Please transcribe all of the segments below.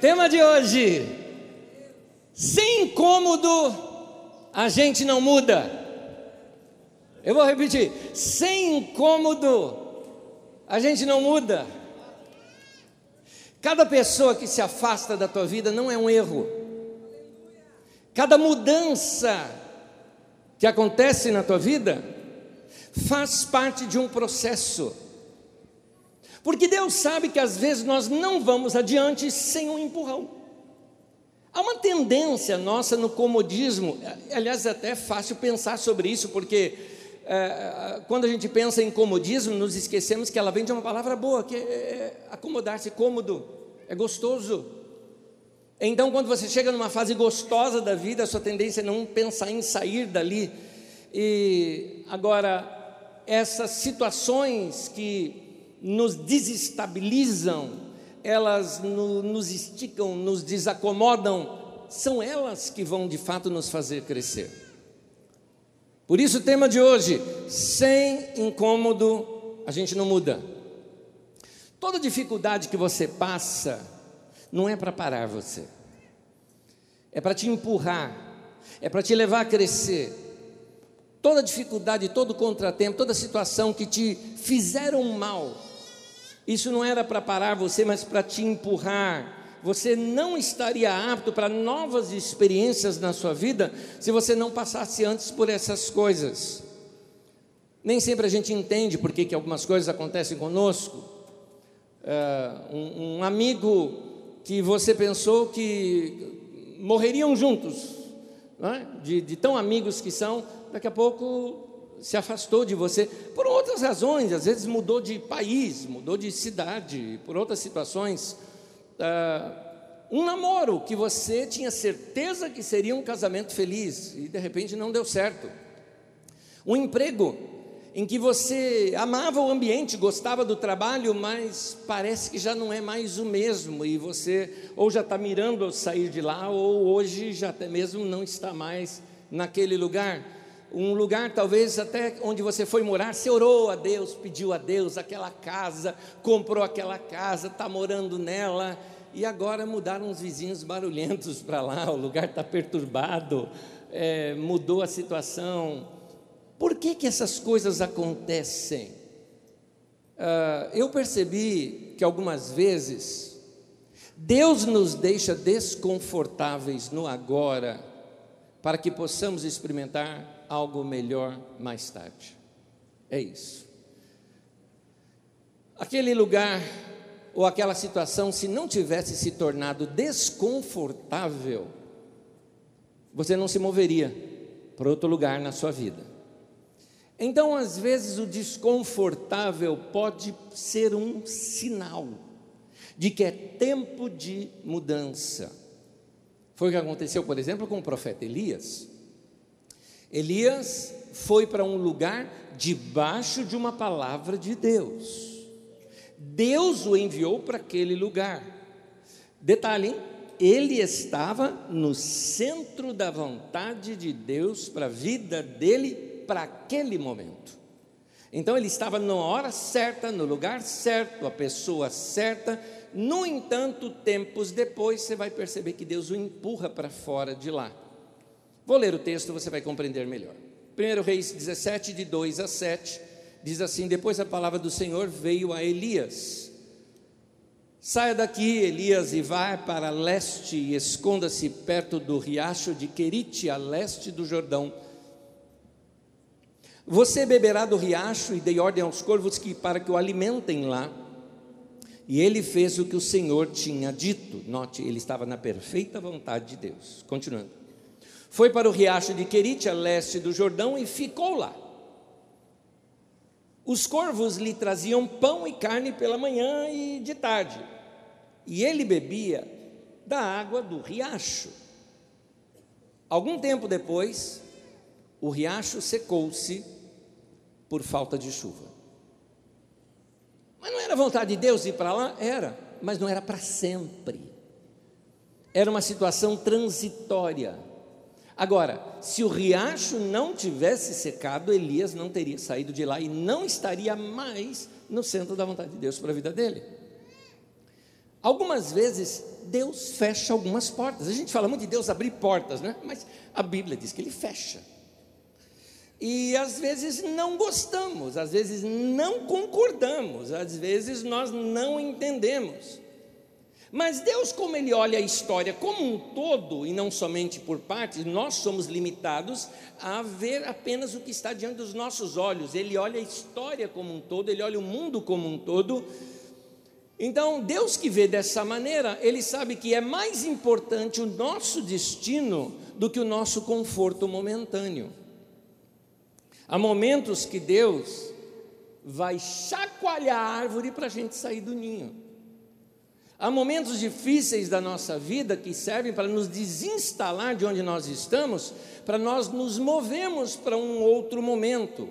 Tema de hoje: sem incômodo a gente não muda. Eu vou repetir: sem incômodo a gente não muda. Cada pessoa que se afasta da tua vida não é um erro. Cada mudança que acontece na tua vida faz parte de um processo. Porque Deus sabe que às vezes nós não vamos adiante sem um empurrão. Há uma tendência nossa no comodismo, aliás, é até fácil pensar sobre isso, porque é, quando a gente pensa em comodismo, nos esquecemos que ela vem de uma palavra boa, que é acomodar-se, cômodo, é gostoso. Então, quando você chega numa fase gostosa da vida, a sua tendência é não pensar em sair dali. E agora, essas situações que nos desestabilizam, elas no, nos esticam, nos desacomodam, são elas que vão de fato nos fazer crescer. Por isso, o tema de hoje: sem incômodo, a gente não muda. Toda dificuldade que você passa, não é para parar você, é para te empurrar, é para te levar a crescer toda dificuldade, todo contratempo, toda situação que te fizeram mal, isso não era para parar você, mas para te empurrar. Você não estaria apto para novas experiências na sua vida se você não passasse antes por essas coisas. Nem sempre a gente entende por que, que algumas coisas acontecem conosco. Uh, um, um amigo que você pensou que morreriam juntos, é? de, de tão amigos que são, daqui a pouco se afastou de você por outras razões, às vezes mudou de país, mudou de cidade, por outras situações. Ah, um namoro que você tinha certeza que seria um casamento feliz e de repente não deu certo. Um emprego em que você amava o ambiente, gostava do trabalho, mas parece que já não é mais o mesmo e você ou já está mirando sair de lá ou hoje já até mesmo não está mais naquele lugar um lugar talvez até onde você foi morar, você orou a Deus, pediu a Deus aquela casa, comprou aquela casa, está morando nela, e agora mudaram os vizinhos barulhentos para lá, o lugar está perturbado, é, mudou a situação. Por que, que essas coisas acontecem? Uh, eu percebi que algumas vezes Deus nos deixa desconfortáveis no agora, para que possamos experimentar algo melhor mais tarde. É isso. Aquele lugar ou aquela situação, se não tivesse se tornado desconfortável, você não se moveria para outro lugar na sua vida. Então, às vezes, o desconfortável pode ser um sinal de que é tempo de mudança. Foi o que aconteceu, por exemplo, com o profeta Elias. Elias foi para um lugar debaixo de uma palavra de Deus. Deus o enviou para aquele lugar. Detalhe, hein? ele estava no centro da vontade de Deus para a vida dele, para aquele momento. Então ele estava na hora certa, no lugar certo, a pessoa certa. No entanto, tempos depois, você vai perceber que Deus o empurra para fora de lá. Vou ler o texto, você vai compreender melhor. 1 Reis 17, de 2 a 7, diz assim: Depois a palavra do Senhor veio a Elias. Saia daqui, Elias, e vá para leste e esconda-se perto do riacho de Querite, a leste do Jordão. Você beberá do riacho e dei ordem aos corvos que para que o alimentem lá. E ele fez o que o Senhor tinha dito. Note, ele estava na perfeita vontade de Deus. Continuando. Foi para o riacho de Querite, a leste do Jordão, e ficou lá. Os corvos lhe traziam pão e carne pela manhã e de tarde, e ele bebia da água do riacho. Algum tempo depois, o riacho secou-se por falta de chuva. Mas não era vontade de Deus ir para lá? Era, mas não era para sempre. Era uma situação transitória. Agora, se o riacho não tivesse secado, Elias não teria saído de lá e não estaria mais no centro da vontade de Deus para a vida dele. Algumas vezes, Deus fecha algumas portas. A gente fala muito de Deus abrir portas, né? Mas a Bíblia diz que ele fecha. E às vezes não gostamos, às vezes não concordamos, às vezes nós não entendemos. Mas Deus, como Ele olha a história como um todo e não somente por partes, nós somos limitados a ver apenas o que está diante dos nossos olhos. Ele olha a história como um todo, Ele olha o mundo como um todo. Então, Deus que vê dessa maneira, Ele sabe que é mais importante o nosso destino do que o nosso conforto momentâneo. Há momentos que Deus vai chacoalhar a árvore para a gente sair do ninho. Há momentos difíceis da nossa vida que servem para nos desinstalar de onde nós estamos, para nós nos movemos para um outro momento.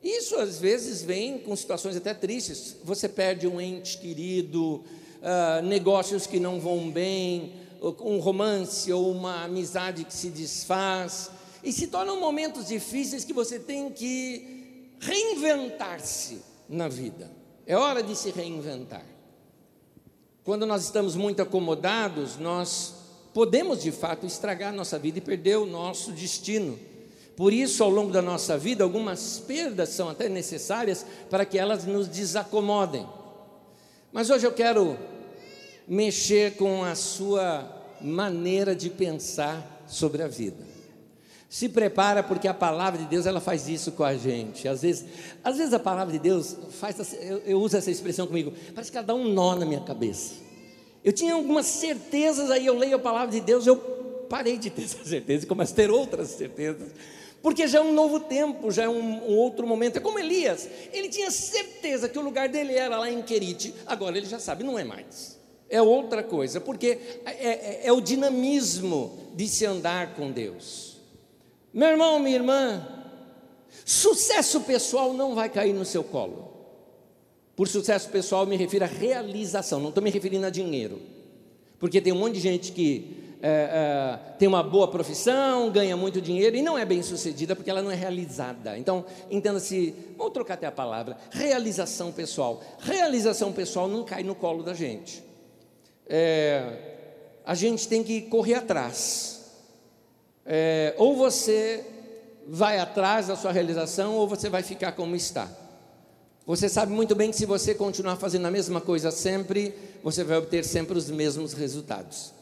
Isso às vezes vem com situações até tristes. Você perde um ente querido, uh, negócios que não vão bem, um romance ou uma amizade que se desfaz. E se tornam momentos difíceis que você tem que reinventar-se na vida. É hora de se reinventar. Quando nós estamos muito acomodados, nós podemos de fato estragar nossa vida e perder o nosso destino. Por isso, ao longo da nossa vida, algumas perdas são até necessárias para que elas nos desacomodem. Mas hoje eu quero mexer com a sua maneira de pensar sobre a vida. Se prepara porque a palavra de Deus ela faz isso com a gente. Às vezes, às vezes a palavra de Deus faz, eu, eu uso essa expressão comigo, parece que ela dá um nó na minha cabeça. Eu tinha algumas certezas, aí eu leio a palavra de Deus, eu parei de ter essa certeza e começo a ter outras certezas. Porque já é um novo tempo, já é um, um, outro momento. É como Elias, ele tinha certeza que o lugar dele era lá em Querite, agora ele já sabe, não é mais. É outra coisa, porque é, é, é o dinamismo de se andar com Deus. Meu irmão, minha irmã, sucesso pessoal não vai cair no seu colo. Por sucesso pessoal, me refiro a realização, não estou me referindo a dinheiro. Porque tem um monte de gente que é, é, tem uma boa profissão, ganha muito dinheiro e não é bem sucedida porque ela não é realizada. Então, entenda-se, vamos trocar até a palavra, realização pessoal. Realização pessoal não cai no colo da gente. É, a gente tem que correr atrás é, ou você vai atrás da sua realização, ou você vai ficar como está. Você sabe muito bem que se você continuar fazendo a mesma coisa sempre, você vai obter sempre os mesmos resultados.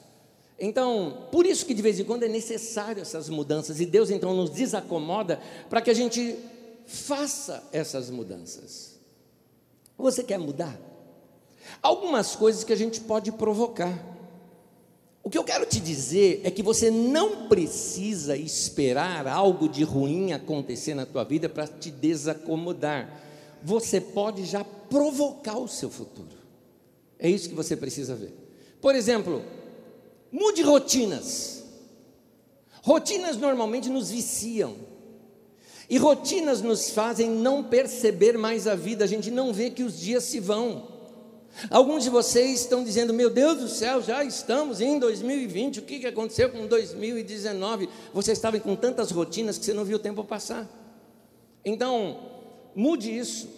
Então, por isso que de vez em quando é necessário essas mudanças, e Deus então nos desacomoda para que a gente faça essas mudanças. Você quer mudar? Algumas coisas que a gente pode provocar. O que eu quero te dizer é que você não precisa esperar algo de ruim acontecer na tua vida para te desacomodar. Você pode já provocar o seu futuro. É isso que você precisa ver. Por exemplo, mude rotinas. Rotinas normalmente nos viciam. E rotinas nos fazem não perceber mais a vida, a gente não vê que os dias se vão. Alguns de vocês estão dizendo: Meu Deus do céu, já estamos em 2020, o que aconteceu com 2019? Você estava com tantas rotinas que você não viu o tempo passar. Então, mude isso,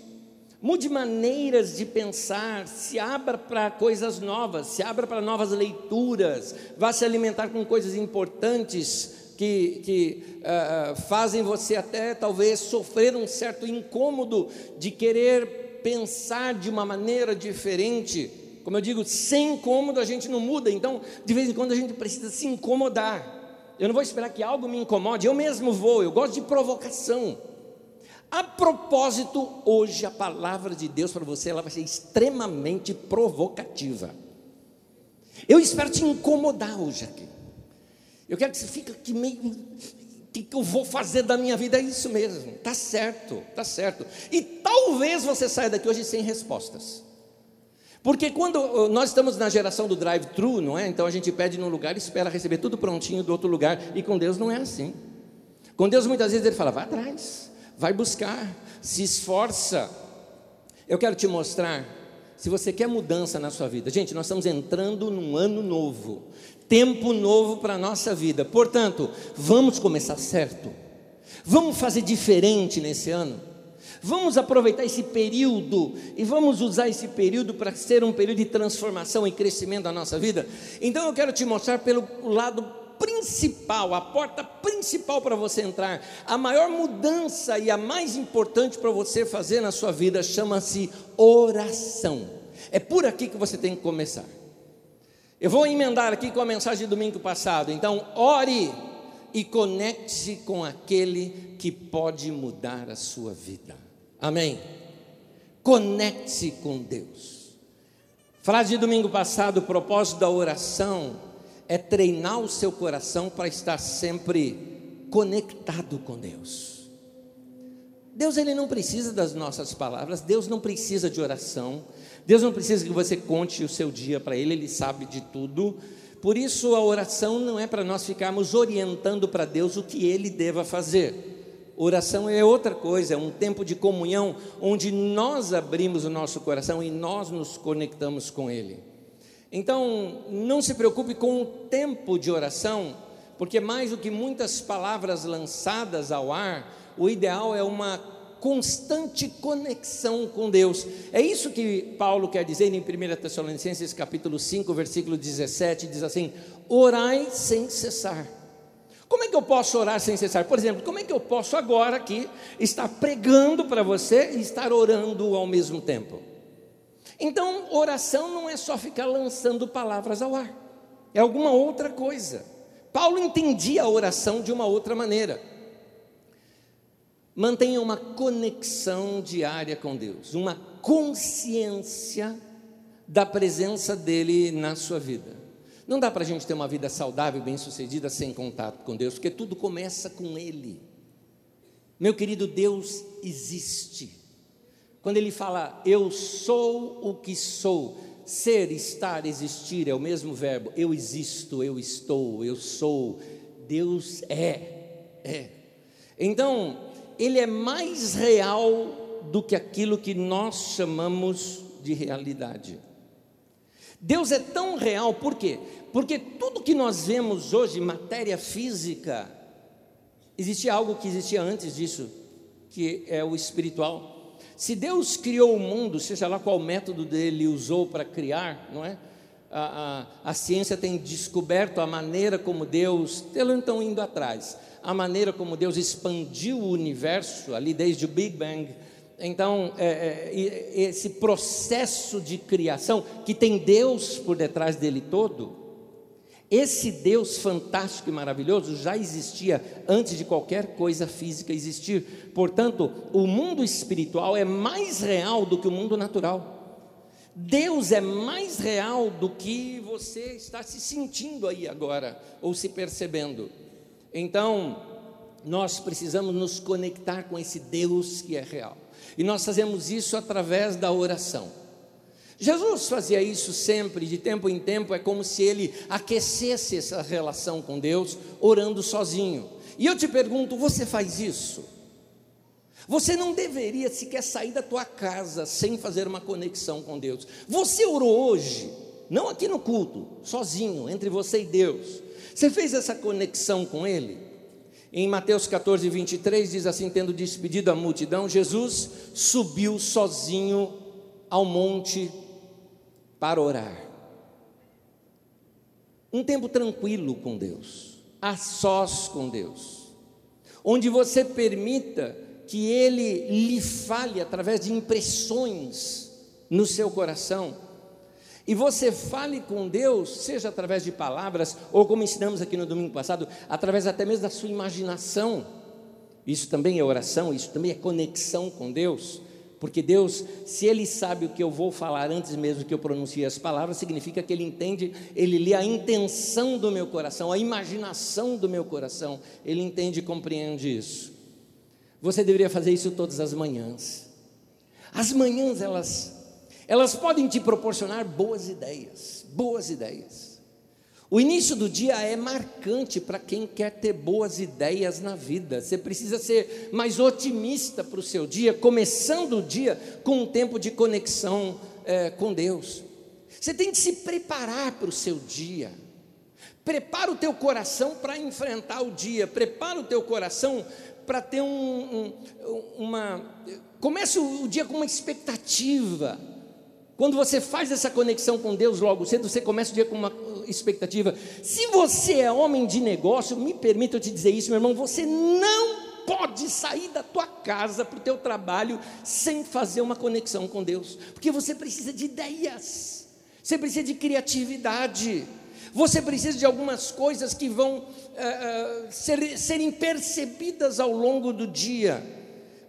mude maneiras de pensar, se abra para coisas novas, se abra para novas leituras, vá se alimentar com coisas importantes que, que uh, fazem você até talvez sofrer um certo incômodo de querer pensar de uma maneira diferente. Como eu digo, sem incômodo a gente não muda, então de vez em quando a gente precisa se incomodar. Eu não vou esperar que algo me incomode, eu mesmo vou, eu gosto de provocação. A propósito, hoje a palavra de Deus para você ela vai ser extremamente provocativa. Eu espero te incomodar hoje aqui. Eu quero que você fique aqui meio que, que eu vou fazer da minha vida? É isso mesmo, tá certo, tá certo. E talvez você saia daqui hoje sem respostas. Porque quando nós estamos na geração do drive-thru, não é? Então a gente pede num lugar e espera receber tudo prontinho do outro lugar. E com Deus não é assim. Com Deus muitas vezes ele fala: vai atrás, vai buscar, se esforça. Eu quero te mostrar, se você quer mudança na sua vida. Gente, nós estamos entrando num ano novo tempo novo para a nossa vida. Portanto, vamos começar certo. Vamos fazer diferente nesse ano. Vamos aproveitar esse período e vamos usar esse período para ser um período de transformação e crescimento da nossa vida. Então eu quero te mostrar pelo lado principal, a porta principal para você entrar, a maior mudança e a mais importante para você fazer na sua vida chama-se oração. É por aqui que você tem que começar. Eu vou emendar aqui com a mensagem do domingo passado. Então, ore e conecte-se com aquele que pode mudar a sua vida. Amém? Conecte-se com Deus. Frase de domingo passado, o propósito da oração é treinar o seu coração para estar sempre conectado com Deus. Deus ele não precisa das nossas palavras, Deus não precisa de oração, Deus não precisa que você conte o seu dia para ele, ele sabe de tudo. Por isso a oração não é para nós ficarmos orientando para Deus o que ele deva fazer. Oração é outra coisa, é um tempo de comunhão onde nós abrimos o nosso coração e nós nos conectamos com Ele. Então, não se preocupe com o tempo de oração, porque mais do que muitas palavras lançadas ao ar, o ideal é uma constante conexão com Deus. É isso que Paulo quer dizer em 1 Tessalonicenses capítulo 5, versículo 17, diz assim: "Orai sem cessar". Como é que eu posso orar sem cessar? Por exemplo, como é que eu posso agora aqui estar pregando para você e estar orando ao mesmo tempo? Então, oração não é só ficar lançando palavras ao ar, é alguma outra coisa. Paulo entendia a oração de uma outra maneira. Mantenha uma conexão diária com Deus, uma consciência da presença dEle na sua vida. Não dá para a gente ter uma vida saudável, bem-sucedida, sem contato com Deus, porque tudo começa com Ele. Meu querido, Deus existe. Quando Ele fala, eu sou o que sou, ser, estar, existir é o mesmo verbo. Eu existo, eu estou, eu sou. Deus é, é. Então, Ele é mais real do que aquilo que nós chamamos de realidade. Deus é tão real, por quê? Porque tudo que nós vemos hoje, matéria física, existia algo que existia antes disso, que é o espiritual. Se Deus criou o mundo, seja lá qual método dele usou para criar, não é? A, a, a, ciência tem descoberto a maneira como Deus, eles estão indo atrás, a maneira como Deus expandiu o universo, ali desde o Big Bang, então, é, é, esse processo de criação, que tem Deus por detrás dele todo, esse Deus fantástico e maravilhoso já existia antes de qualquer coisa física existir. Portanto, o mundo espiritual é mais real do que o mundo natural. Deus é mais real do que você está se sentindo aí agora, ou se percebendo. Então, nós precisamos nos conectar com esse Deus que é real. E nós fazemos isso através da oração. Jesus fazia isso sempre, de tempo em tempo, é como se ele aquecesse essa relação com Deus, orando sozinho. E eu te pergunto: você faz isso? Você não deveria sequer sair da tua casa sem fazer uma conexão com Deus. Você orou hoje, não aqui no culto, sozinho, entre você e Deus. Você fez essa conexão com Ele? Em Mateus 14, 23 diz assim: tendo despedido a multidão, Jesus subiu sozinho ao monte para orar. Um tempo tranquilo com Deus, a sós com Deus, onde você permita que Ele lhe fale através de impressões no seu coração e você fale com Deus, seja através de palavras, ou como ensinamos aqui no domingo passado, através até mesmo da sua imaginação. Isso também é oração, isso também é conexão com Deus. Porque Deus, se Ele sabe o que eu vou falar antes mesmo que eu pronuncie as palavras, significa que Ele entende, Ele lê a intenção do meu coração, a imaginação do meu coração, Ele entende e compreende isso. Você deveria fazer isso todas as manhãs. As manhãs, elas elas podem te proporcionar boas ideias, boas ideias. O início do dia é marcante para quem quer ter boas ideias na vida. Você precisa ser mais otimista para o seu dia, começando o dia com um tempo de conexão é, com Deus. Você tem que se preparar para o seu dia. Prepara o teu coração para enfrentar o dia. Prepara o teu coração para ter um, um, uma. Comece o dia com uma expectativa. Quando você faz essa conexão com Deus logo cedo, você começa o dia com uma expectativa. Se você é homem de negócio, me permita eu te dizer isso, meu irmão, você não pode sair da tua casa para o teu trabalho sem fazer uma conexão com Deus, porque você precisa de ideias, você precisa de criatividade. Você precisa de algumas coisas que vão uh, ser, serem percebidas ao longo do dia.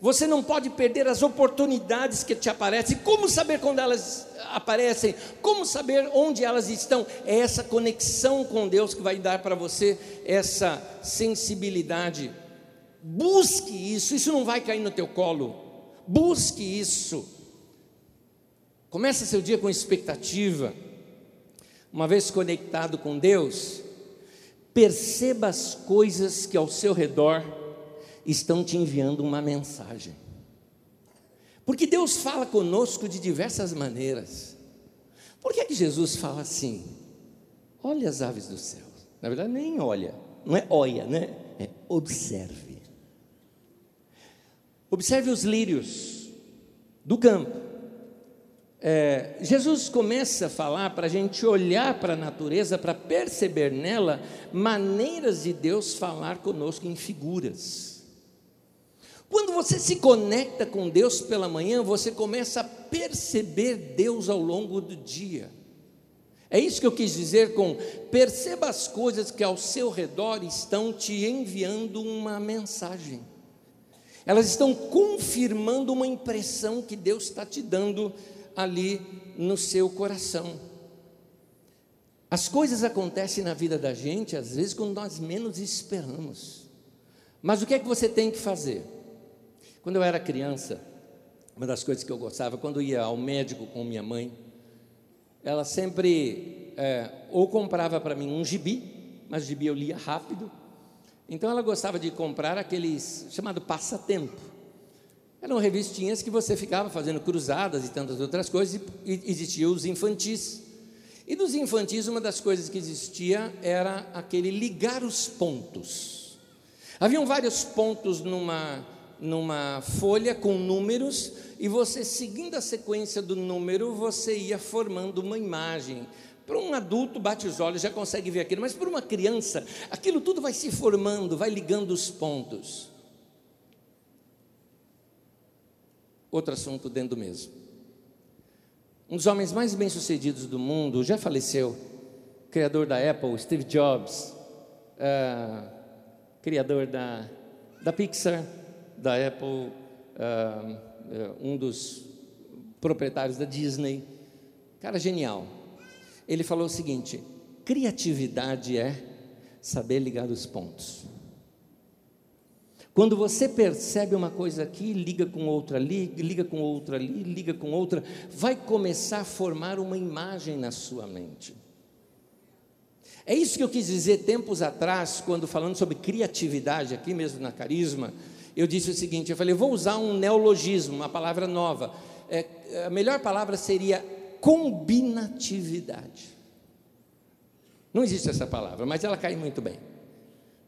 Você não pode perder as oportunidades que te aparecem. Como saber quando elas aparecem? Como saber onde elas estão? É essa conexão com Deus que vai dar para você essa sensibilidade. Busque isso, isso não vai cair no teu colo. Busque isso. Comece seu dia com expectativa. Uma vez conectado com Deus, perceba as coisas que ao seu redor estão te enviando uma mensagem. Porque Deus fala conosco de diversas maneiras. Por que, é que Jesus fala assim? Olha as aves do céu. Na verdade, nem olha, não é olha, né? É observe. Observe os lírios do campo. É, Jesus começa a falar para a gente olhar para a natureza, para perceber nela maneiras de Deus falar conosco em figuras. Quando você se conecta com Deus pela manhã, você começa a perceber Deus ao longo do dia. É isso que eu quis dizer com perceba as coisas que ao seu redor estão te enviando uma mensagem. Elas estão confirmando uma impressão que Deus está te dando ali no seu coração. As coisas acontecem na vida da gente, às vezes, quando nós menos esperamos. Mas o que é que você tem que fazer? Quando eu era criança, uma das coisas que eu gostava, quando ia ao médico com minha mãe, ela sempre é, ou comprava para mim um gibi, mas o gibi eu lia rápido, então ela gostava de comprar aqueles chamado passatempo. Eram revistinhas que você ficava fazendo cruzadas e tantas outras coisas, e existiam os infantis. E dos infantis, uma das coisas que existia era aquele ligar os pontos. Haviam vários pontos numa, numa folha com números, e você, seguindo a sequência do número, você ia formando uma imagem. Para um adulto, bate os olhos, já consegue ver aquilo, mas para uma criança, aquilo tudo vai se formando, vai ligando os pontos. Outro assunto dentro do mesmo. Um dos homens mais bem-sucedidos do mundo já faleceu, criador da Apple, Steve Jobs, uh, criador da, da Pixar, da Apple, uh, um dos proprietários da Disney. Cara genial. Ele falou o seguinte: criatividade é saber ligar os pontos. Quando você percebe uma coisa aqui, liga com outra ali, liga com outra ali, liga com outra, vai começar a formar uma imagem na sua mente. É isso que eu quis dizer tempos atrás, quando falando sobre criatividade, aqui mesmo na Carisma, eu disse o seguinte: eu falei, vou usar um neologismo, uma palavra nova. É, a melhor palavra seria combinatividade. Não existe essa palavra, mas ela cai muito bem.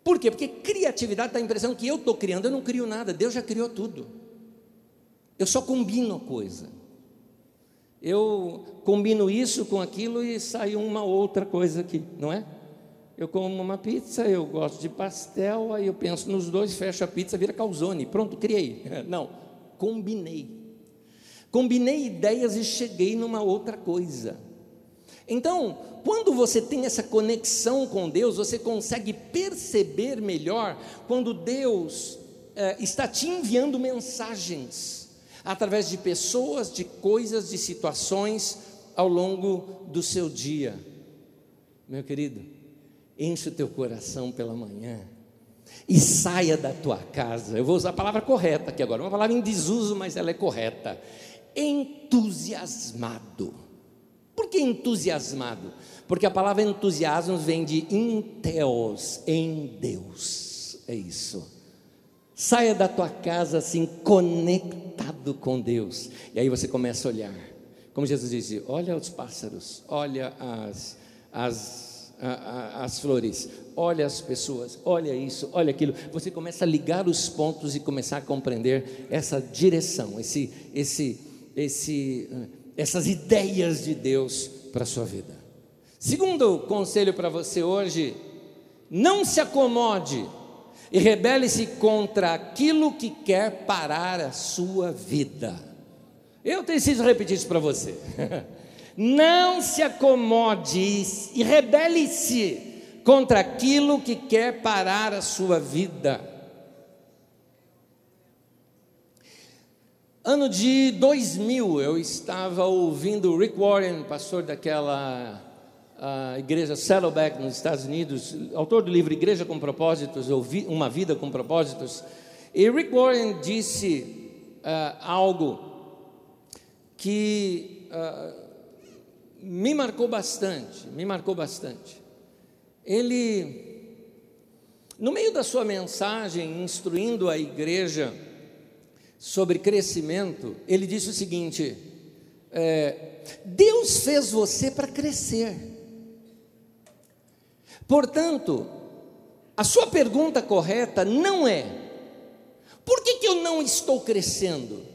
Por quê? Porque criatividade dá a impressão que eu estou criando, eu não crio nada, Deus já criou tudo. Eu só combino coisa. Eu combino isso com aquilo e sai uma outra coisa aqui, não é? Eu como uma pizza, eu gosto de pastel, aí eu penso nos dois, fecho a pizza, vira calzone, pronto, criei. Não, combinei. Combinei ideias e cheguei numa outra coisa. Então, quando você tem essa conexão com Deus, você consegue perceber melhor quando Deus é, está te enviando mensagens através de pessoas, de coisas, de situações ao longo do seu dia. Meu querido, enche o teu coração pela manhã e saia da tua casa. Eu vou usar a palavra correta aqui agora, uma palavra em desuso, mas ela é correta. Entusiasmado. Por que entusiasmado? Porque a palavra entusiasmo vem de inteos, em Deus. É isso. Saia da tua casa assim, conectado com Deus. E aí você começa a olhar. Como Jesus dizia: olha os pássaros, olha as, as, a, a, as flores, olha as pessoas, olha isso, olha aquilo. Você começa a ligar os pontos e começar a compreender essa direção, esse, esse, esse, essas ideias de Deus para a sua vida. Segundo conselho para você hoje, não se acomode e rebele-se contra aquilo que quer parar a sua vida. Eu preciso repetir isso para você. Não se acomode e rebele-se contra aquilo que quer parar a sua vida. Ano de 2000, eu estava ouvindo Rick Warren, pastor daquela a igreja Saddleback nos Estados Unidos, autor do livro Igreja com Propósitos, ou Uma Vida com Propósitos, e Rick Warren disse uh, algo que uh, me marcou bastante, me marcou bastante. Ele, no meio da sua mensagem, instruindo a igreja sobre crescimento, ele disse o seguinte: é, Deus fez você para crescer. Portanto, a sua pergunta correta não é: por que, que eu não estou crescendo?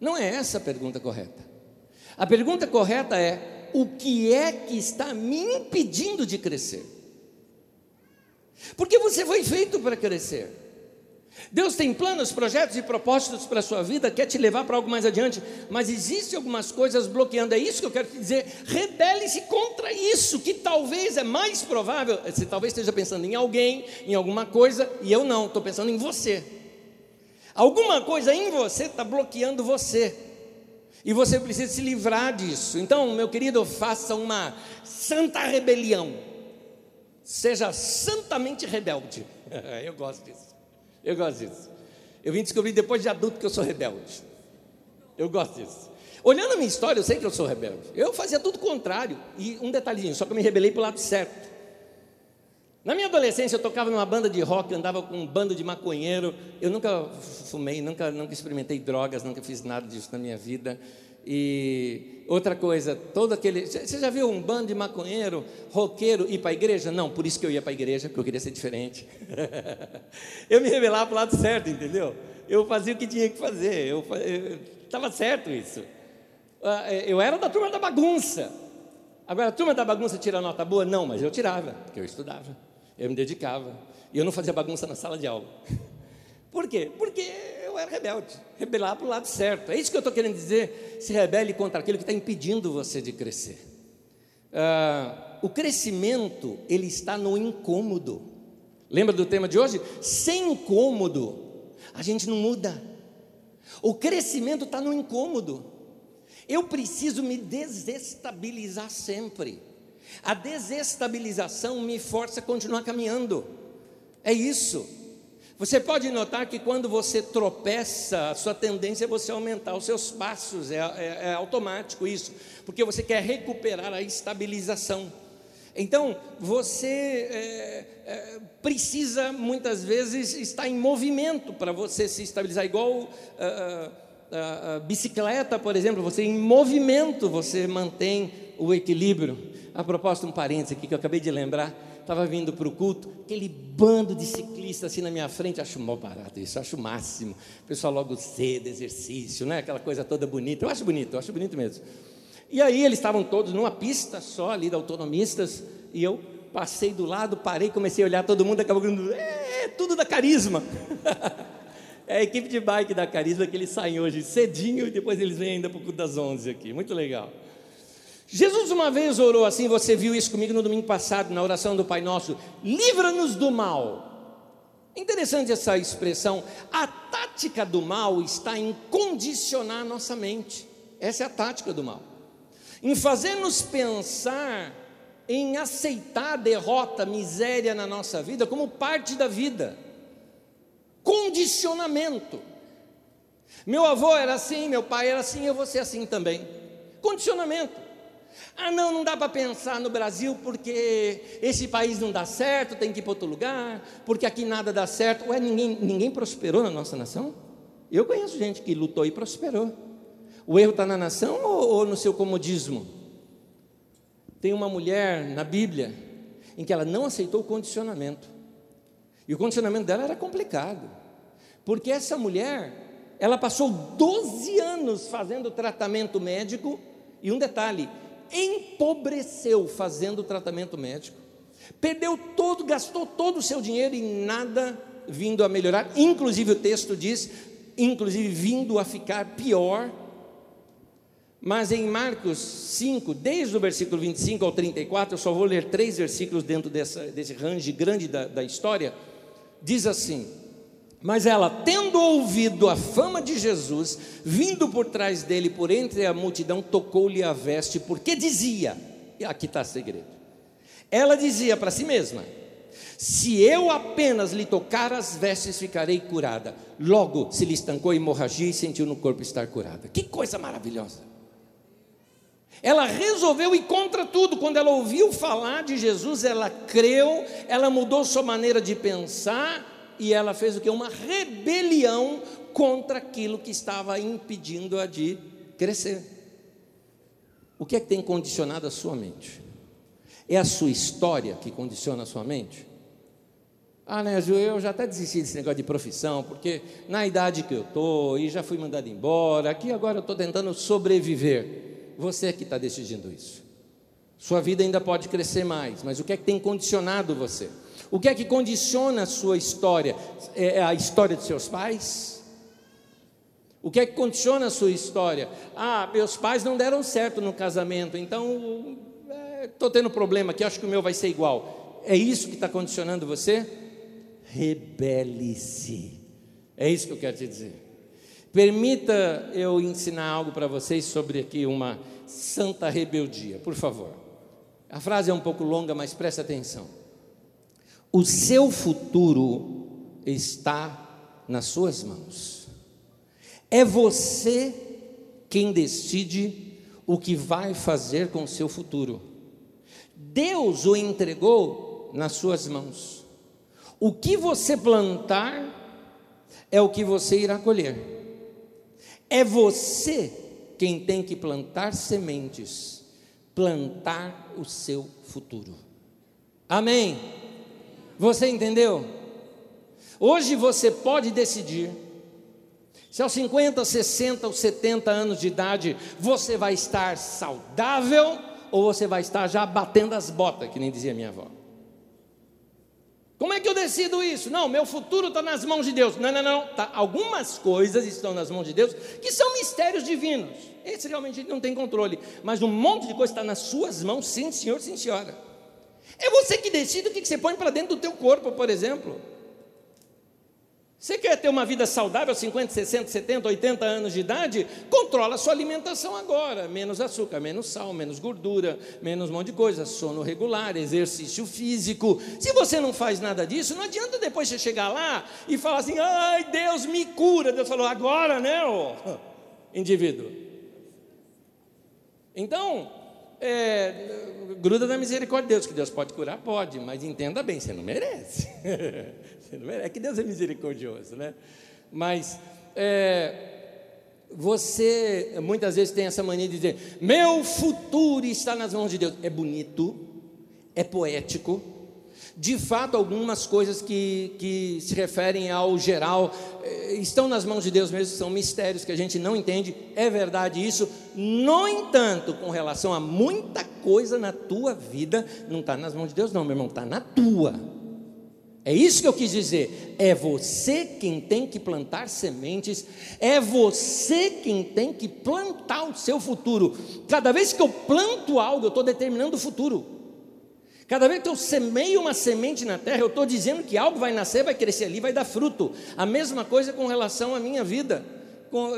Não é essa a pergunta correta. A pergunta correta é: o que é que está me impedindo de crescer? Porque você foi feito para crescer. Deus tem planos, projetos e propósitos para a sua vida, quer te levar para algo mais adiante, mas existem algumas coisas bloqueando. É isso que eu quero te dizer. Rebele-se contra isso, que talvez é mais provável. Você talvez esteja pensando em alguém, em alguma coisa, e eu não, estou pensando em você. Alguma coisa em você está bloqueando você. E você precisa se livrar disso. Então, meu querido, faça uma santa rebelião. Seja santamente rebelde. eu gosto disso. Eu gosto disso. Eu vim descobrir depois de adulto que eu sou rebelde. Eu gosto disso. Olhando a minha história, eu sei que eu sou rebelde. Eu fazia tudo contrário. E um detalhinho, só que eu me rebelei para o lado certo. Na minha adolescência, eu tocava numa banda de rock, andava com um bando de maconheiro. Eu nunca fumei, nunca, nunca experimentei drogas, nunca fiz nada disso na minha vida. E outra coisa, todo aquele. Você já viu um bando de maconheiro, roqueiro ir para a igreja? Não, por isso que eu ia para a igreja, porque eu queria ser diferente. eu me rebelava para o lado certo, entendeu? Eu fazia o que tinha que fazer, eu estava certo isso. Ah, é, eu era da turma da bagunça. Agora, a turma da bagunça tira nota boa? Não, mas eu tirava, porque eu estudava, eu me dedicava. E eu não fazia bagunça na sala de aula. Por quê? Porque eu era rebelde, rebelar para o lado certo. É isso que eu estou querendo dizer. Se rebele contra aquilo que está impedindo você de crescer. Ah, o crescimento, ele está no incômodo. Lembra do tema de hoje? Sem incômodo, a gente não muda. O crescimento está no incômodo. Eu preciso me desestabilizar sempre. A desestabilização me força a continuar caminhando. É isso. Você pode notar que quando você tropeça, a sua tendência é você aumentar os seus passos, é, é, é automático isso, porque você quer recuperar a estabilização. Então, você é, é, precisa muitas vezes estar em movimento para você se estabilizar, igual a, bicicleta, por exemplo, você em movimento você mantém o equilíbrio. A propósito, um parênteses aqui que eu acabei de lembrar estava vindo para o culto, aquele bando de ciclistas assim na minha frente, acho mal barato isso, acho o máximo. O pessoal logo cedo, exercício, né? aquela coisa toda bonita. Eu acho bonito, eu acho bonito mesmo. E aí eles estavam todos numa pista só ali da autonomistas, e eu passei do lado, parei, comecei a olhar todo mundo, acabou gritando, é tudo da carisma. é a equipe de bike da carisma que eles saem hoje cedinho e depois eles vêm ainda para o culto das 11 aqui. Muito legal. Jesus uma vez orou assim, você viu isso comigo no domingo passado, na oração do Pai Nosso: livra-nos do mal. Interessante essa expressão. A tática do mal está em condicionar nossa mente. Essa é a tática do mal. Em fazer-nos pensar em aceitar derrota, miséria na nossa vida como parte da vida. Condicionamento. Meu avô era assim, meu pai era assim, eu vou ser assim também. Condicionamento. Ah, não, não dá para pensar no Brasil porque esse país não dá certo, tem que ir para outro lugar, porque aqui nada dá certo. Ué, ninguém, ninguém prosperou na nossa nação? Eu conheço gente que lutou e prosperou. O erro está na nação ou, ou no seu comodismo? Tem uma mulher na Bíblia em que ela não aceitou o condicionamento. E o condicionamento dela era complicado, porque essa mulher, ela passou 12 anos fazendo tratamento médico, e um detalhe, empobreceu fazendo tratamento médico, perdeu todo, gastou todo o seu dinheiro e nada vindo a melhorar, inclusive o texto diz, inclusive vindo a ficar pior mas em Marcos 5, desde o versículo 25 ao 34, eu só vou ler três versículos dentro dessa, desse range grande da, da história. Diz assim: Mas ela, tendo ouvido a fama de Jesus, vindo por trás dele, por entre a multidão, tocou-lhe a veste, porque dizia: E aqui está o segredo. Ela dizia para si mesma: Se eu apenas lhe tocar as vestes, ficarei curada. Logo se lhe estancou a hemorragia e sentiu no corpo estar curada. Que coisa maravilhosa! Ela resolveu ir contra tudo. Quando ela ouviu falar de Jesus, ela creu, ela mudou sua maneira de pensar e ela fez o que? Uma rebelião contra aquilo que estava impedindo-a de crescer. O que é que tem condicionado a sua mente? É a sua história que condiciona a sua mente? Ah, né, Ju, eu já até desisti desse negócio de profissão, porque na idade que eu estou e já fui mandado embora, aqui agora eu estou tentando sobreviver. Você é que está decidindo isso. Sua vida ainda pode crescer mais, mas o que é que tem condicionado você? O que é que condiciona a sua história? É, é a história de seus pais? O que é que condiciona a sua história? Ah, meus pais não deram certo no casamento, então estou é, tendo problema aqui, acho que o meu vai ser igual. É isso que está condicionando você? Rebele-se. É isso que eu quero te dizer. Permita eu ensinar algo para vocês sobre aqui uma santa rebeldia, por favor. A frase é um pouco longa, mas preste atenção. O seu futuro está nas suas mãos. É você quem decide o que vai fazer com o seu futuro. Deus o entregou nas suas mãos. O que você plantar é o que você irá colher. É você quem tem que plantar sementes, plantar o seu futuro. Amém? Você entendeu? Hoje você pode decidir se aos 50, 60 ou 70 anos de idade você vai estar saudável ou você vai estar já batendo as botas, que nem dizia minha avó. Como é que eu decido isso? Não, meu futuro está nas mãos de Deus. Não, não, não. Tá, algumas coisas estão nas mãos de Deus que são mistérios divinos. Esse realmente não tem controle. Mas um monte de coisa está nas suas mãos, sim, senhor, sim, senhora. É você que decide o que você põe para dentro do teu corpo, por exemplo. Você quer ter uma vida saudável, 50, 60, 70, 80 anos de idade? Controla a sua alimentação agora. Menos açúcar, menos sal, menos gordura, menos um monte de coisa. Sono regular, exercício físico. Se você não faz nada disso, não adianta depois você chegar lá e falar assim: ai, Deus me cura. Deus falou, agora, né, ô indivíduo? Então, é, gruda na misericórdia de Deus, que Deus pode curar, pode, mas entenda bem, você não merece. você não merece. É que Deus é misericordioso, né? Mas é, você muitas vezes tem essa mania de dizer: meu futuro está nas mãos de Deus. É bonito, é poético, de fato, algumas coisas que, que se referem ao geral eh, estão nas mãos de Deus mesmo, são mistérios que a gente não entende, é verdade isso. No entanto, com relação a muita coisa na tua vida, não está nas mãos de Deus, não, meu irmão, está na tua. É isso que eu quis dizer. É você quem tem que plantar sementes, é você quem tem que plantar o seu futuro. Cada vez que eu planto algo, eu estou determinando o futuro. Cada vez que eu semeio uma semente na terra, eu estou dizendo que algo vai nascer, vai crescer ali, vai dar fruto. A mesma coisa com relação à minha vida.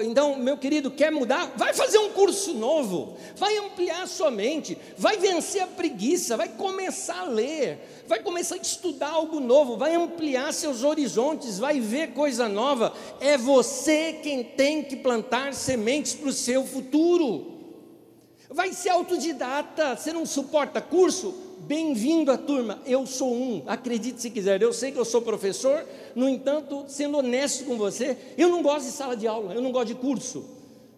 Então, meu querido, quer mudar? Vai fazer um curso novo, vai ampliar a sua mente, vai vencer a preguiça, vai começar a ler, vai começar a estudar algo novo, vai ampliar seus horizontes, vai ver coisa nova. É você quem tem que plantar sementes para o seu futuro. Vai ser autodidata, você não suporta curso? Bem-vindo à turma, eu sou um, acredite se quiser, eu sei que eu sou professor, no entanto, sendo honesto com você, eu não gosto de sala de aula, eu não gosto de curso.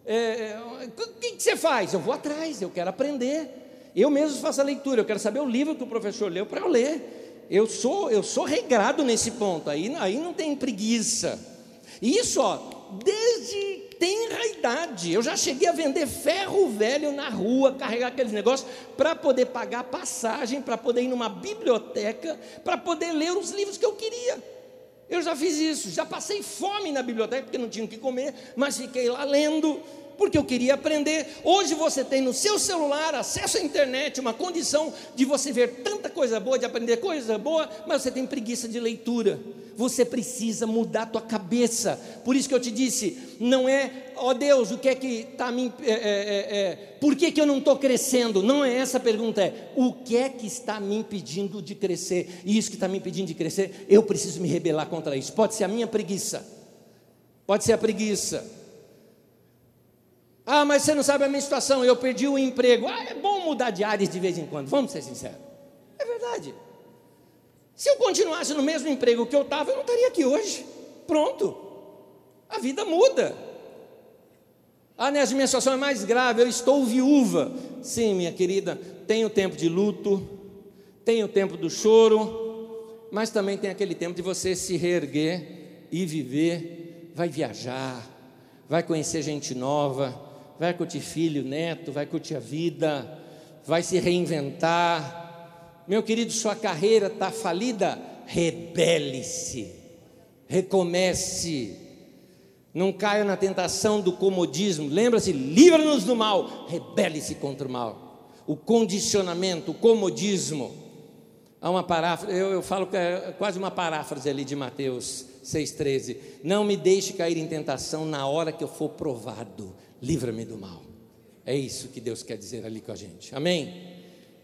É, é o que, que você faz? Eu vou atrás, eu quero aprender. Eu mesmo faço a leitura, eu quero saber o livro que o professor leu para eu ler. Eu sou, eu sou regrado nesse ponto, aí, aí não tem preguiça. Isso, ó, desde tenra idade. Eu já cheguei a vender ferro velho na rua, carregar aqueles negócios, para poder pagar passagem, para poder ir numa biblioteca, para poder ler os livros que eu queria. Eu já fiz isso, já passei fome na biblioteca, porque não tinha o que comer, mas fiquei lá lendo, porque eu queria aprender. Hoje você tem no seu celular acesso à internet, uma condição de você ver tanta coisa boa, de aprender coisa boa, mas você tem preguiça de leitura. Você precisa mudar a tua cabeça. Por isso que eu te disse, não é, ó oh Deus, o que é que está me. É, é, é, é, por que, que eu não estou crescendo? Não é essa a pergunta, é o que é que está me impedindo de crescer? E isso que está me impedindo de crescer, eu preciso me rebelar contra isso. Pode ser a minha preguiça. Pode ser a preguiça ah, mas você não sabe a minha situação, eu perdi o emprego. Ah, é bom mudar de áreas de vez em quando, vamos ser sinceros. É verdade. Se eu continuasse no mesmo emprego que eu estava, eu não estaria aqui hoje. Pronto. A vida muda. Ah, Nessa minha situação é mais grave, eu estou viúva. Sim, minha querida, tem o tempo de luto, tem o tempo do choro, mas também tem aquele tempo de você se reerguer e viver, vai viajar, vai conhecer gente nova, vai curtir filho, neto, vai curtir a vida, vai se reinventar. Meu querido, sua carreira está falida? Rebele-se, recomece, não caia na tentação do comodismo. Lembra-se, livra-nos do mal, rebele-se contra o mal. O condicionamento, o comodismo. Há uma paráfrase, eu, eu falo que é quase uma paráfrase ali de Mateus 6,13. Não me deixe cair em tentação na hora que eu for provado livra-me do mal. É isso que Deus quer dizer ali com a gente. Amém?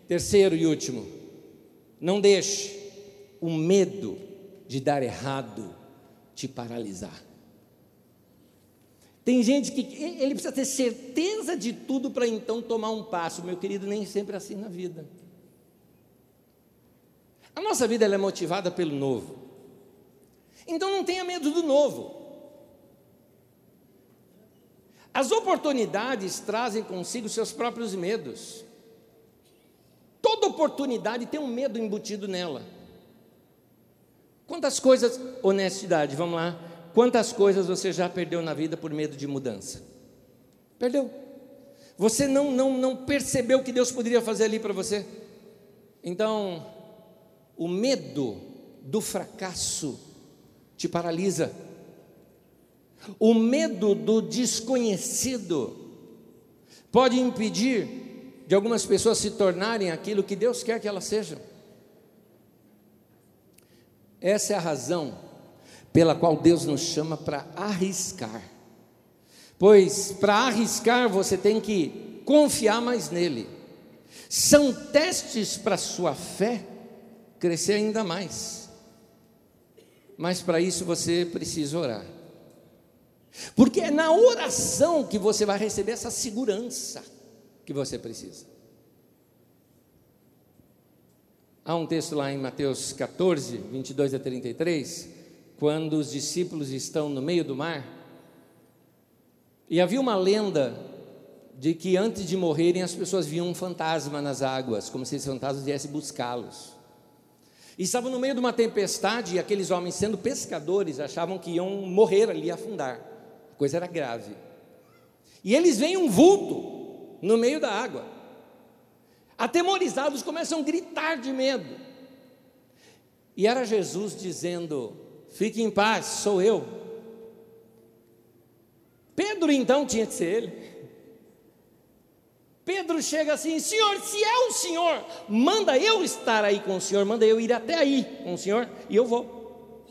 Terceiro e último, não deixe o medo de dar errado te paralisar. Tem gente que ele precisa ter certeza de tudo para então tomar um passo. Meu querido, nem sempre é assim na vida. A nossa vida é motivada pelo novo. Então não tenha medo do novo. As oportunidades trazem consigo seus próprios medos. Toda oportunidade tem um medo embutido nela. Quantas coisas, honestidade, vamos lá. Quantas coisas você já perdeu na vida por medo de mudança? Perdeu. Você não, não, não percebeu o que Deus poderia fazer ali para você? Então, o medo do fracasso te paralisa. O medo do desconhecido pode impedir de algumas pessoas se tornarem aquilo que Deus quer que elas sejam. Essa é a razão pela qual Deus nos chama para arriscar. Pois para arriscar você tem que confiar mais nele. São testes para sua fé crescer ainda mais. Mas para isso você precisa orar. Porque é na oração que você vai receber essa segurança que você precisa. Há um texto lá em Mateus 14, 22 a 33, quando os discípulos estão no meio do mar, e havia uma lenda de que antes de morrerem as pessoas viam um fantasma nas águas, como se esse fantasma viesse buscá-los. E estavam no meio de uma tempestade e aqueles homens, sendo pescadores, achavam que iam morrer ali, afundar coisa era grave. E eles veem um vulto no meio da água. Atemorizados começam a gritar de medo. E era Jesus dizendo: Fique em paz, sou eu. Pedro então tinha que ser ele. Pedro chega assim: Senhor, se é o Senhor, manda eu estar aí com o Senhor, manda eu ir até aí com o Senhor e eu vou.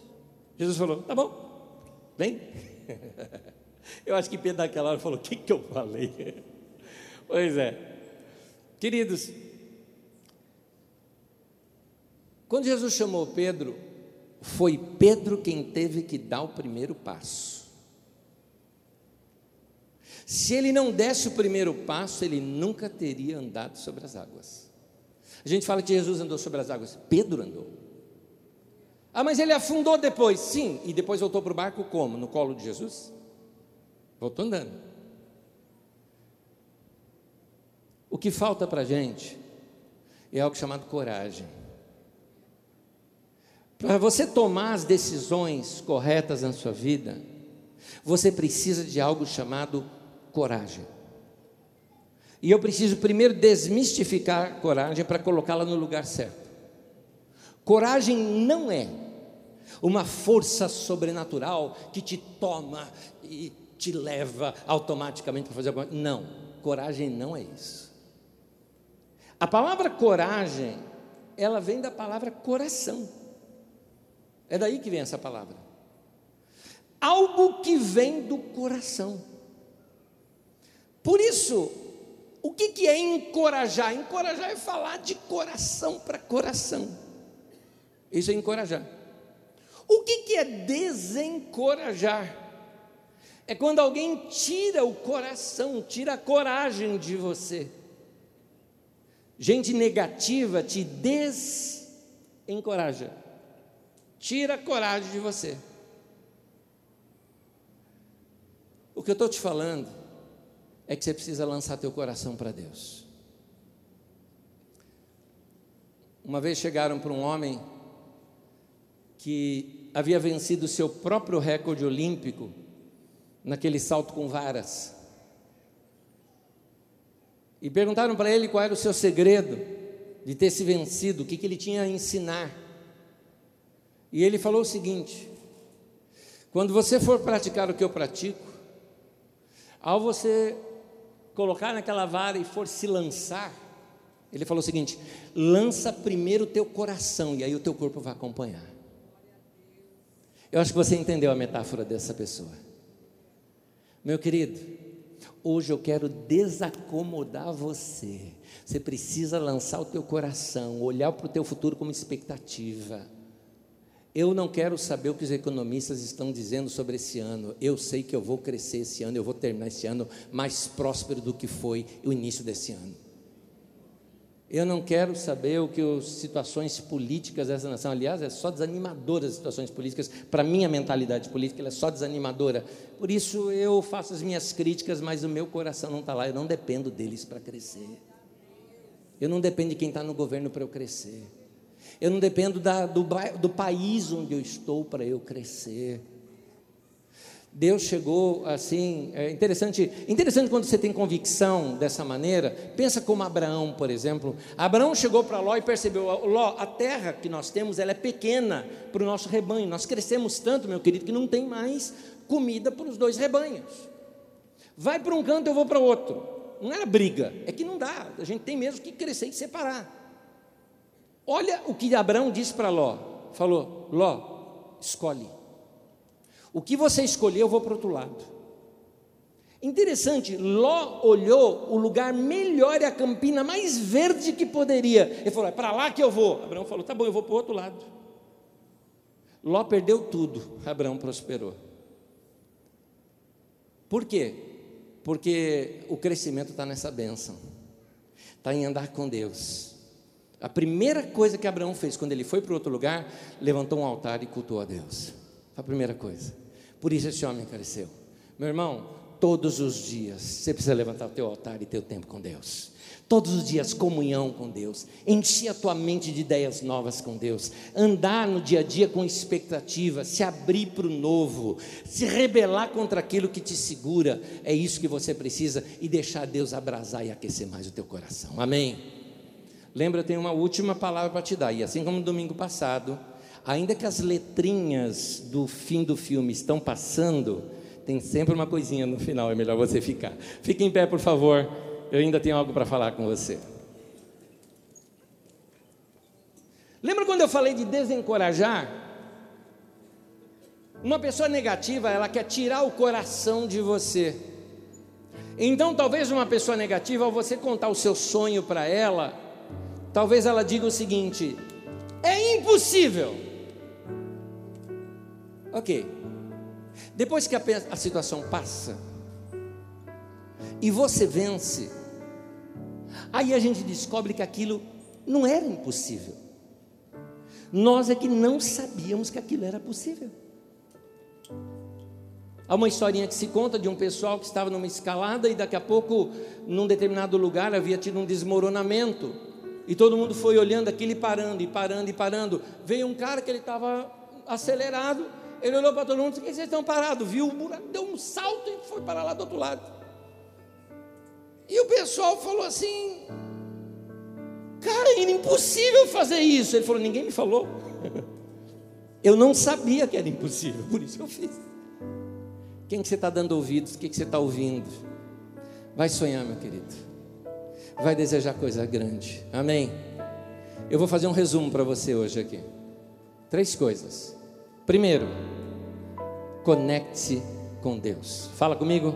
Jesus falou: Tá bom, vem. Eu acho que Pedro naquela hora falou: O que, que eu falei? Pois é, queridos, quando Jesus chamou Pedro, foi Pedro quem teve que dar o primeiro passo. Se ele não desse o primeiro passo, ele nunca teria andado sobre as águas. A gente fala que Jesus andou sobre as águas, Pedro andou. Ah, mas ele afundou depois. Sim, e depois voltou para o barco como? No colo de Jesus? Voltou andando. O que falta para a gente é algo chamado coragem. Para você tomar as decisões corretas na sua vida, você precisa de algo chamado coragem. E eu preciso primeiro desmistificar a coragem para colocá-la no lugar certo. Coragem não é uma força sobrenatural que te toma e te leva automaticamente para fazer alguma coisa. Não, coragem não é isso. A palavra coragem, ela vem da palavra coração. É daí que vem essa palavra. Algo que vem do coração. Por isso, o que, que é encorajar? Encorajar é falar de coração para coração. Isso é encorajar. O que, que é desencorajar? É quando alguém tira o coração, tira a coragem de você. Gente negativa te desencoraja, tira a coragem de você. O que eu estou te falando é que você precisa lançar teu coração para Deus. Uma vez chegaram para um homem que havia vencido o seu próprio recorde olímpico naquele salto com varas. E perguntaram para ele qual era o seu segredo de ter se vencido, o que, que ele tinha a ensinar. E ele falou o seguinte: quando você for praticar o que eu pratico, ao você colocar naquela vara e for se lançar, ele falou o seguinte: lança primeiro o teu coração, e aí o teu corpo vai acompanhar. Eu acho que você entendeu a metáfora dessa pessoa. Meu querido, hoje eu quero desacomodar você. Você precisa lançar o teu coração, olhar para o teu futuro como expectativa. Eu não quero saber o que os economistas estão dizendo sobre esse ano. Eu sei que eu vou crescer esse ano, eu vou terminar esse ano mais próspero do que foi o início desse ano. Eu não quero saber o que as situações políticas dessa nação, aliás, é só desanimadora as situações políticas, para minha mentalidade política, ela é só desanimadora. Por isso eu faço as minhas críticas, mas o meu coração não está lá, eu não dependo deles para crescer. Eu não dependo de quem está no governo para eu crescer. Eu não dependo da, do, do país onde eu estou para eu crescer. Deus chegou assim, é interessante, interessante quando você tem convicção dessa maneira, pensa como Abraão, por exemplo. Abraão chegou para Ló e percebeu, Ló, a terra que nós temos, ela é pequena para o nosso rebanho. Nós crescemos tanto, meu querido, que não tem mais comida para os dois rebanhos. Vai para um canto, eu vou para outro. Não era briga, é que não dá. A gente tem mesmo que crescer e separar. Olha o que Abraão disse para Ló. Falou: Ló, escolhe. O que você escolher, eu vou para o outro lado. Interessante, Ló olhou o lugar melhor e a campina mais verde que poderia. Ele falou: é para lá que eu vou. Abraão falou: tá bom, eu vou para o outro lado. Ló perdeu tudo, Abraão prosperou. Por quê? Porque o crescimento está nessa bênção, está em andar com Deus. A primeira coisa que Abraão fez quando ele foi para outro lugar, levantou um altar e cultuou a Deus. A primeira coisa. Por isso esse homem cresceu. Meu irmão, todos os dias você precisa levantar o teu altar e ter o tempo com Deus. Todos os dias comunhão com Deus, encher a tua mente de ideias novas com Deus, andar no dia a dia com expectativa, se abrir para o novo, se rebelar contra aquilo que te segura, é isso que você precisa e deixar Deus abrasar e aquecer mais o teu coração. Amém. Lembra, eu tenho uma última palavra para te dar. E assim como no domingo passado, ainda que as letrinhas do fim do filme estão passando, tem sempre uma coisinha no final, é melhor você ficar. Fique em pé, por favor. Eu ainda tenho algo para falar com você. Lembra quando eu falei de desencorajar? Uma pessoa negativa, ela quer tirar o coração de você. Então, talvez uma pessoa negativa, ao você contar o seu sonho para ela, Talvez ela diga o seguinte: é impossível. Ok. Depois que a, a situação passa e você vence, aí a gente descobre que aquilo não era impossível. Nós é que não sabíamos que aquilo era possível. Há uma historinha que se conta de um pessoal que estava numa escalada e daqui a pouco, num determinado lugar, havia tido um desmoronamento. E todo mundo foi olhando aquilo e parando, e parando, e parando. Veio um cara que ele estava acelerado. Ele olhou para todo mundo e disse: que vocês estão parados? Viu o buraco, deu um salto e foi para lá do outro lado. E o pessoal falou assim: Cara, era impossível fazer isso. Ele falou: Ninguém me falou. Eu não sabia que era impossível, por isso eu fiz. Quem que você está dando ouvidos? O que, que você está ouvindo? Vai sonhar, meu querido. Vai desejar coisa grande. Amém? Eu vou fazer um resumo para você hoje aqui. Três coisas. Primeiro, conecte-se com Deus. Fala comigo.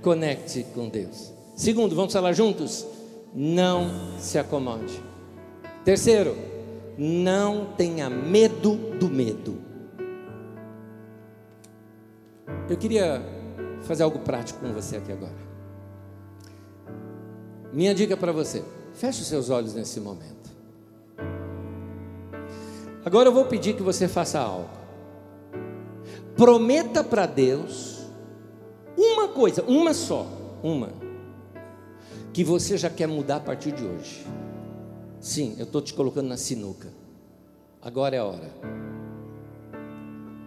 Conecte com Deus. Segundo, vamos falar juntos? Não se acomode. Terceiro, não tenha medo do medo. Eu queria fazer algo prático com você aqui agora. Minha dica para você: feche os seus olhos nesse momento. Agora eu vou pedir que você faça algo. Prometa para Deus uma coisa, uma só, uma, que você já quer mudar a partir de hoje. Sim, eu estou te colocando na sinuca. Agora é a hora.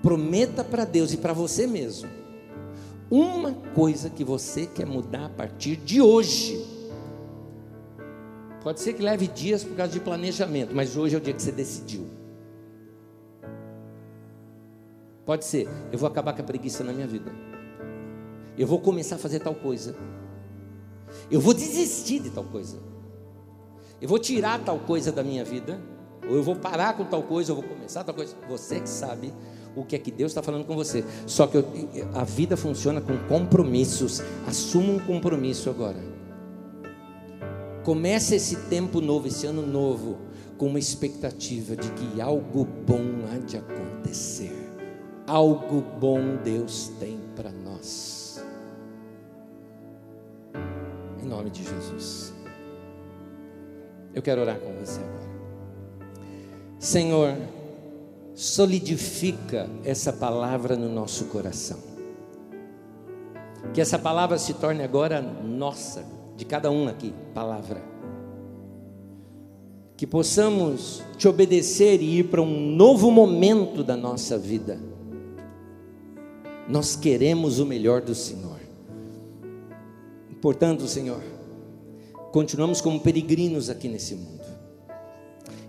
Prometa para Deus e para você mesmo uma coisa que você quer mudar a partir de hoje. Pode ser que leve dias por causa de planejamento, mas hoje é o dia que você decidiu. Pode ser, eu vou acabar com a preguiça na minha vida. Eu vou começar a fazer tal coisa. Eu vou desistir de tal coisa. Eu vou tirar tal coisa da minha vida. Ou eu vou parar com tal coisa, ou vou começar tal coisa. Você que sabe o que é que Deus está falando com você. Só que eu, a vida funciona com compromissos. Assuma um compromisso agora. Comece esse tempo novo, esse ano novo, com uma expectativa de que algo bom há de acontecer. Algo bom Deus tem para nós. Em nome de Jesus. Eu quero orar com você agora. Senhor, solidifica essa palavra no nosso coração. Que essa palavra se torne agora nossa, de cada um aqui, palavra. Que possamos te obedecer e ir para um novo momento da nossa vida. Nós queremos o melhor do Senhor. Portanto, Senhor, continuamos como peregrinos aqui nesse mundo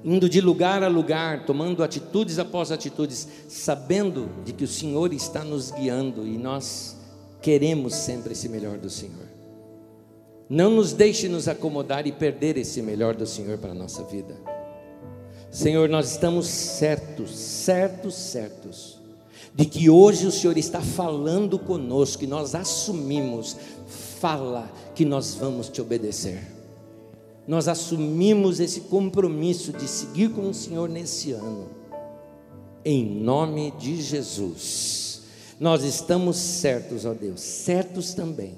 indo de lugar a lugar, tomando atitudes após atitudes, sabendo de que o Senhor está nos guiando e nós queremos sempre esse melhor do Senhor. Não nos deixe nos acomodar e perder esse melhor do Senhor para a nossa vida. Senhor, nós estamos certos, certos, certos, de que hoje o Senhor está falando conosco e nós assumimos, fala que nós vamos te obedecer. Nós assumimos esse compromisso de seguir com o Senhor nesse ano, em nome de Jesus. Nós estamos certos, ó Deus, certos também,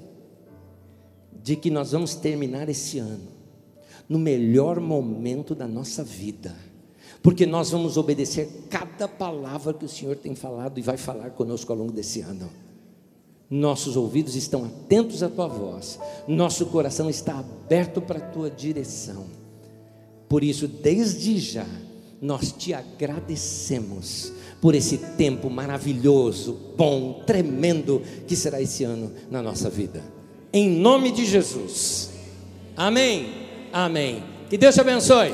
de que nós vamos terminar esse ano no melhor momento da nossa vida, porque nós vamos obedecer cada palavra que o Senhor tem falado e vai falar conosco ao longo desse ano. Nossos ouvidos estão atentos à tua voz, nosso coração está aberto para a tua direção. Por isso, desde já, nós te agradecemos por esse tempo maravilhoso, bom, tremendo que será esse ano na nossa vida. Em nome de Jesus. Amém. Amém. Que Deus te abençoe.